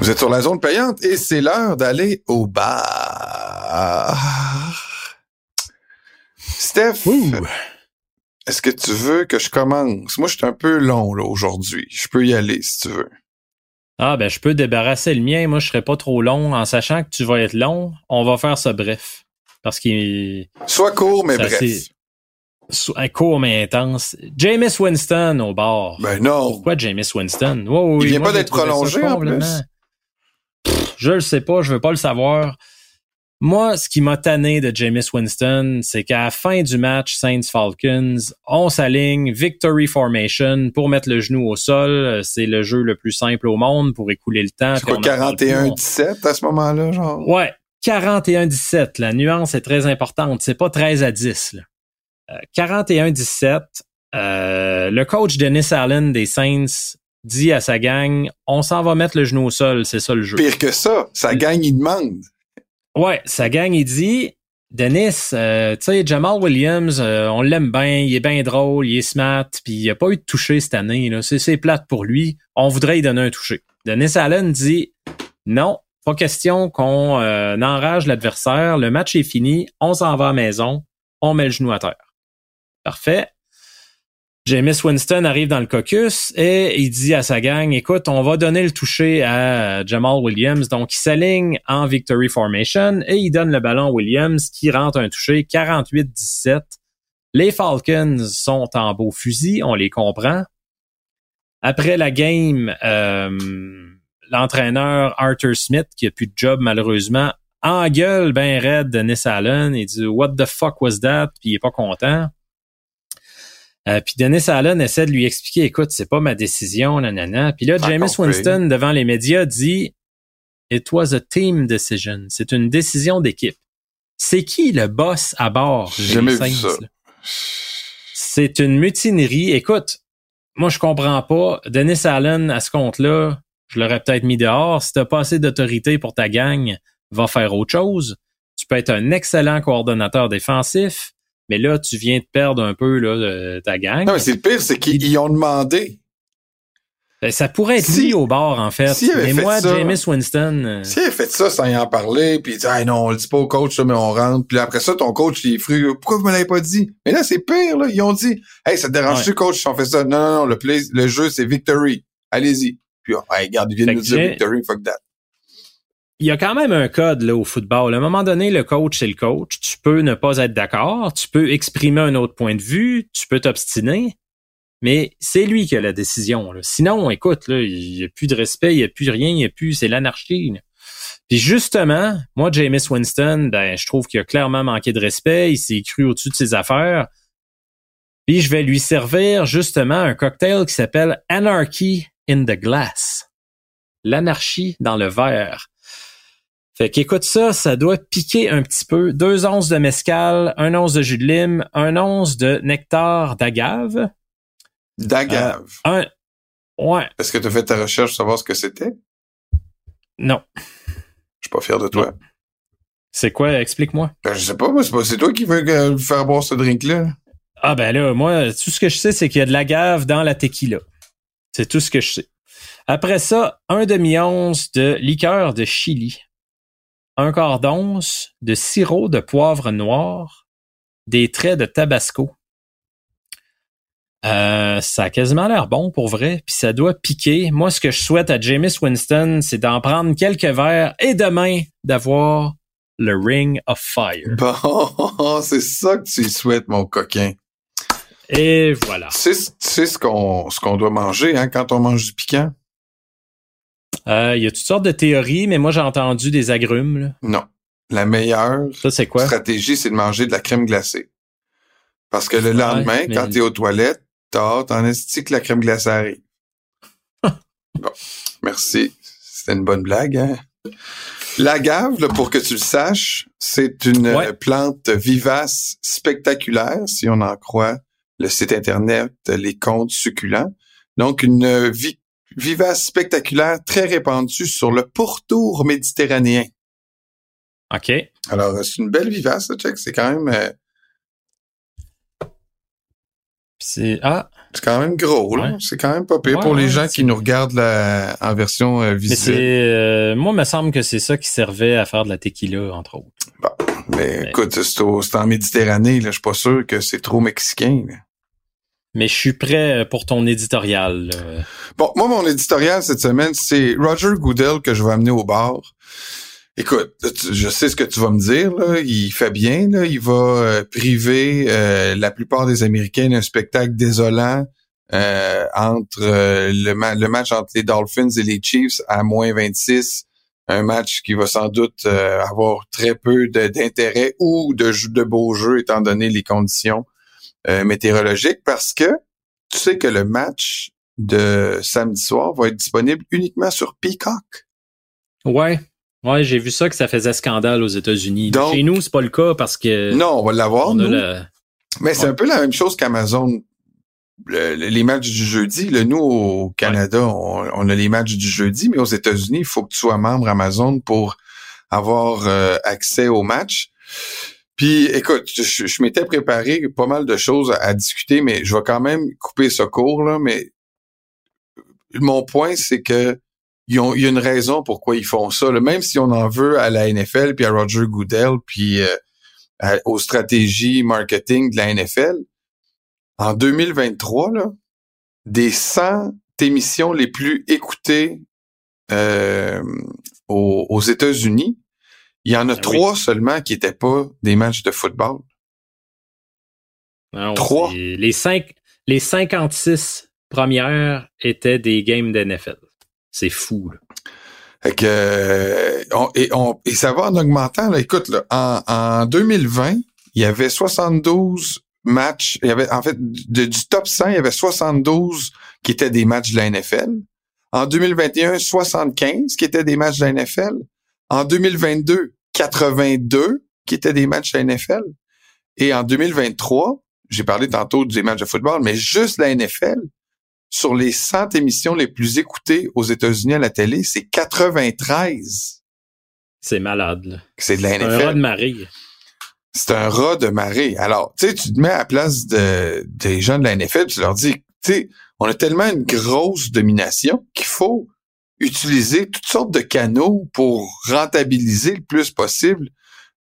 Vous êtes sur la zone payante et c'est l'heure d'aller au bar. Steph, est-ce que tu veux que je commence? Moi, je suis un peu long là aujourd'hui. Je peux y aller si tu veux. Ah ben je peux débarrasser le mien, moi je serai pas trop long en sachant que tu vas être long, on va faire ça bref. Parce qu'il Soit court mais bref. Court mais intense. James Winston au bar. Ben non. Pourquoi James Winston? Il vient pas d'être prolongé en plus. je le sais pas, je veux pas le savoir. Moi, ce qui m'a tanné de Jameis Winston, c'est qu'à la fin du match Saints-Falcons, on s'aligne Victory Formation pour mettre le genou au sol. C'est le jeu le plus simple au monde pour écouler le temps. C'est quoi, 41-17 à ce moment-là, genre? Ouais, 41-17. La nuance est très importante. C'est pas 13 à 10. 41-17. Euh, euh, le coach Dennis Allen des Saints dit à sa gang, on s'en va mettre le genou au sol, c'est ça le jeu. Pire que ça, sa gang il demande. Ouais, sa gang, il dit, Dennis, euh, tu sais, Jamal Williams, euh, on l'aime bien, il est bien drôle, il est smart, puis il a pas eu de toucher cette année. Là. C'est, c'est plate pour lui. On voudrait lui donner un toucher. Dennis Allen dit, non, pas question qu'on euh, enrage l'adversaire. Le match est fini, on s'en va à la maison, on met le genou à terre. Parfait. James Winston arrive dans le caucus et il dit à sa gang, écoute, on va donner le toucher à Jamal Williams. Donc, il s'aligne en victory formation et il donne le ballon à Williams qui rentre un toucher 48-17. Les Falcons sont en beau fusil, on les comprend. Après la game, euh, l'entraîneur Arthur Smith, qui a plus de job malheureusement, engueule ben Red Dennis Allen et dit What the fuck was that? Puis il est pas content. Euh, puis Dennis Allen essaie de lui expliquer, écoute, c'est pas ma décision, nanana. Puis là, James Winston, devant les médias, dit, It was a team decision. C'est une décision d'équipe. C'est qui le boss à bord? Jamais vu ça. C'est une mutinerie. Écoute, moi, je comprends pas. Dennis Allen, à ce compte-là, je l'aurais peut-être mis dehors. Si t'as pas assez d'autorité pour ta gang, va faire autre chose. Tu peux être un excellent coordonnateur défensif. Mais là, tu viens de perdre un peu là, ta gang. Non, mais c'est le pire, c'est qu'ils ont demandé. Ben, ça pourrait être lui au bord, en fait. mais moi, James Winston. Euh, si il avait fait ça sans y en parler, puis il dit Ah non, on le dit pas au coach, mais on rentre. Puis après ça, ton coach, il est fru. Pourquoi vous me l'avez pas dit? Mais là, c'est pire, là. Ils ont dit Hey, ça te dérange-tu, coach, si on fait ça? Non, non, non, le, play, le jeu, c'est victory. Allez-y. Puis, oh, hey, regarde, ils viennent nous dire victory, fuck that il y a quand même un code là, au football. À un moment donné, le coach, c'est le coach. Tu peux ne pas être d'accord, tu peux exprimer un autre point de vue, tu peux t'obstiner, mais c'est lui qui a la décision. Sinon, écoute, là, il n'y a plus de respect, il n'y a plus rien, il n'y a plus, c'est l'anarchie. Puis justement, moi, James Winston, ben, je trouve qu'il a clairement manqué de respect, il s'est cru au-dessus de ses affaires. Puis je vais lui servir justement un cocktail qui s'appelle Anarchy in the Glass. L'anarchie dans le verre. Fait qu'écoute ça, ça doit piquer un petit peu. Deux onces de mescal, un once de jus de lime, un once de nectar d'agave. D'agave. Euh, un, ouais. Est-ce que tu as fait ta recherche pour savoir ce que c'était? Non. Je suis pas fier de toi. C'est quoi? Explique-moi. Ben, je sais pas, moi, c'est toi qui veux faire boire ce drink-là. Ah ben là, moi, tout ce que je sais, c'est qu'il y a de l'agave dans la tequila. C'est tout ce que je sais. Après ça, un demi-once de liqueur de chili un quart d'once de sirop de poivre noir, des traits de tabasco. Euh, ça a quasiment l'air bon pour vrai, puis ça doit piquer. Moi, ce que je souhaite à James Winston, c'est d'en prendre quelques verres et demain d'avoir le Ring of Fire. Bon, c'est ça que tu souhaites, mon coquin. Et voilà. C'est ce qu'on ce qu'on doit manger hein, quand on mange du piquant? Euh, il y a toutes sortes de théories, mais moi j'ai entendu des agrumes. Non. La meilleure stratégie, c'est de manger de la crème glacée. Parce que le lendemain, quand tu es aux toilettes, t'as t'en esti que la crème glacée arrive. bon, merci. C'était une bonne blague, hein? L'agave, pour que tu le saches, c'est une plante vivace spectaculaire, si on en croit le site internet Les Contes succulents. Donc, une vie vivace spectaculaire très répandue sur le pourtour méditerranéen. OK. Alors, c'est une belle vivace, check. C'est quand même... Euh, C'est ah. C'est quand même gros, là. C'est quand même pas pire pour les gens qui nous regardent la, en version euh, visuelle. Euh, moi, il me semble que c'est ça qui servait à faire de la tequila, entre autres. Bon. Mais, écoute, c'est en Méditerranée, là. Je suis pas sûr que c'est trop mexicain, Mais je suis prêt pour ton éditorial. Bon, moi, mon éditorial cette semaine, c'est Roger Goodell que je vais amener au bar. Écoute, je sais ce que tu vas me dire. Là. Il fait bien. Il va euh, priver euh, la plupart des Américains d'un spectacle désolant euh, entre le, match entre les Dolphins et les Chiefs à moins 26. Un match qui va sans doute avoir très peu d'intérêt ou de beaux jeux étant donné les conditions météorologiques parce que tu sais que le match de samedi soir va être disponible uniquement sur Peacock. Ouais, Ouais, j'ai vu ça que ça faisait scandale aux États-Unis. Chez nous, c'est pas le cas parce que. Non, on va l'avoir. nous. Mais c'est un peu la même chose qu'Amazon. les matchs du jeudi, le nous au Canada, on, a les matchs du jeudi, mais aux États-Unis, il faut que tu sois membre Amazon pour avoir euh, accès aux matchs. Puis, écoute, je, m'étais préparé pas mal de choses à, discuter, mais je vais quand même couper ce cours là. Mais mon point, c'est que il y a une raison pourquoi ils font ça. Même si on en veut à la NFL, puis à Roger Goodell, puis euh, aux stratégies marketing de la NFL, en 2023, là, des 100 émissions les plus écoutées euh, aux, États-Unis, il y en a ah trois seulement qui n'étaient pas des matchs de football. trois. Les, cinq, les 56 premières étaient des games de NFL. C'est fou. Là. que, euh, et, on, et ça va en augmentant. Là. Écoute, là, en, en 2020, il y avait 72 matchs. Il y avait, en fait, du top 100, il y avait 72 qui étaient des matchs de la NFL. En 2021, 75 qui étaient des matchs de la NFL. En 2022, 82 qui étaient des matchs la NFL. Et en 2023, j'ai parlé tantôt des matchs de football, mais juste la NFL, sur les 100 émissions les plus écoutées aux États-Unis à la télé, c'est 93. C'est malade. C'est de la NFL. un rat de marée. C'est un rat de marée. Alors, tu sais, tu te mets à la place de, des gens de la NFL, tu leur dis, tu sais, on a tellement une grosse domination qu'il faut utiliser toutes sortes de canaux pour rentabiliser le plus possible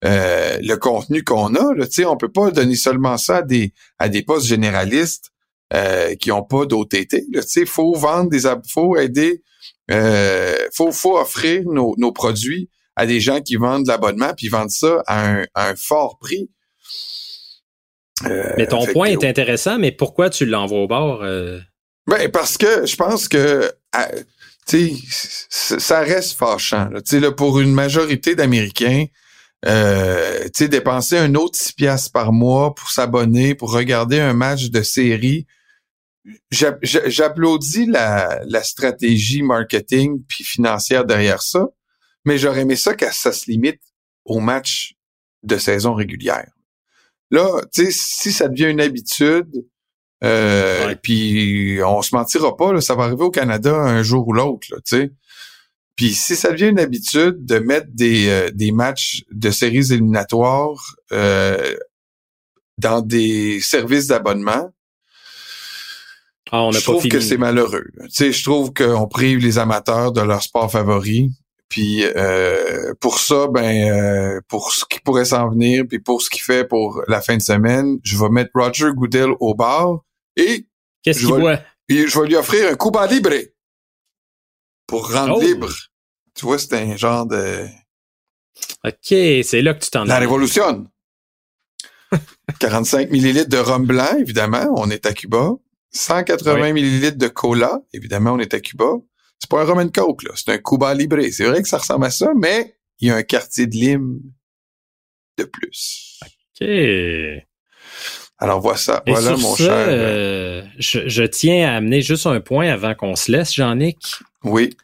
euh, le contenu qu'on a. Là. sais, on peut pas donner seulement ça à des, à des postes généralistes euh, qui ont pas d'OTT. Il faut vendre des faut aider, euh, faut, faut offrir nos, nos produits à des gens qui vendent de l'abonnement, puis vendent ça à un, un fort prix. Euh, mais ton point est intéressant, mais pourquoi tu l'envoies au bord? Euh? Ben, parce que je pense que ça reste fâchant. Là. Là, pour une majorité d'Américains, euh, dépenser un autre 6 piastres par mois pour s'abonner, pour regarder un match de série, j'applaudis la, stratégie marketing puis financière derrière ça, mais j'aurais aimé ça que ça se limite au match de saison régulière. Là, si ça devient une habitude, euh, puis on se mentira pas, là, ça va arriver au Canada un jour ou l'autre, tu sais. Puis si ça devient une habitude de mettre des, euh, des matchs de séries éliminatoires euh, dans des services d'abonnement, ah, je trouve que c'est malheureux. Tu sais, je trouve qu'on prive les amateurs de leur sport favori. Puis euh, pour ça, ben euh, pour ce qui pourrait s'en venir, puis pour ce qu'il fait pour la fin de semaine, je vais mettre Roger Goodell au bar et qu'est-ce qu'il boit? Je vais lui offrir un Cuba Libre pour rendre oh. libre. Tu vois, c'est un genre de. Ok, c'est là que tu t'en. La révolution. 45 millilitres de rhum blanc, évidemment. On est à Cuba. 180 millilitres de cola. Évidemment, on est à Cuba. C'est pas un rum and coke, là. C'est un Cuba Libre. C'est vrai que ça ressemble à ça, mais il y a un quartier de lime de plus. OK. Alors, voilà ça. voilà, mon cher. Euh, je, tiens à amener juste un point avant qu'on se laisse, Jean-Nic. Oui.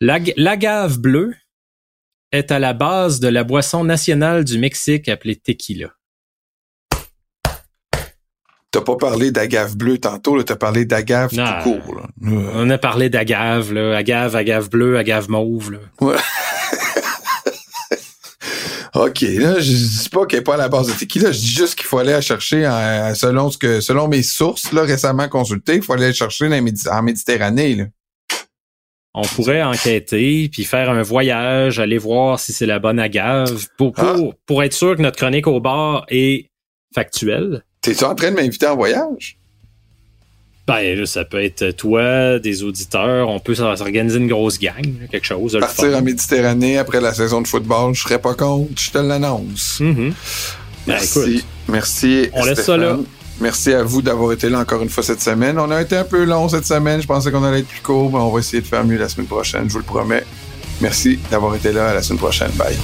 L'agave bleue est à la base de la boisson nationale du Mexique appelée tequila. T'as pas parlé d'agave bleue tantôt, t'as parlé d'agave tout court. Là. On a parlé d'agave, agave, agave bleue, agave mauve. Là. Ouais. OK, là, je dis pas qu'elle n'est pas à la base de tequila, je dis juste qu'il faut aller la chercher selon ce que selon mes sources là, récemment consultées, il faut aller la chercher en Méditerranée. Là. On pourrait enquêter, puis faire un voyage, aller voir si c'est la bonne agave, pour, ah. pour, être sûr que notre chronique au bar est factuelle. T'es-tu en train de m'inviter en voyage? Ben, ça peut être toi, des auditeurs. On peut s'organiser une grosse gang, quelque chose. Partir en Méditerranée après la saison de football, je serais pas contre, je te l'annonce. Mm-hmm. Ben, Merci. Merci. On laisse ça là. Merci à vous d'avoir été là encore une fois cette semaine. On a été un peu long cette semaine. Je pensais qu'on allait être plus court, mais on va essayer de faire mieux la semaine prochaine, je vous le promets. Merci d'avoir été là. À la semaine prochaine. Bye.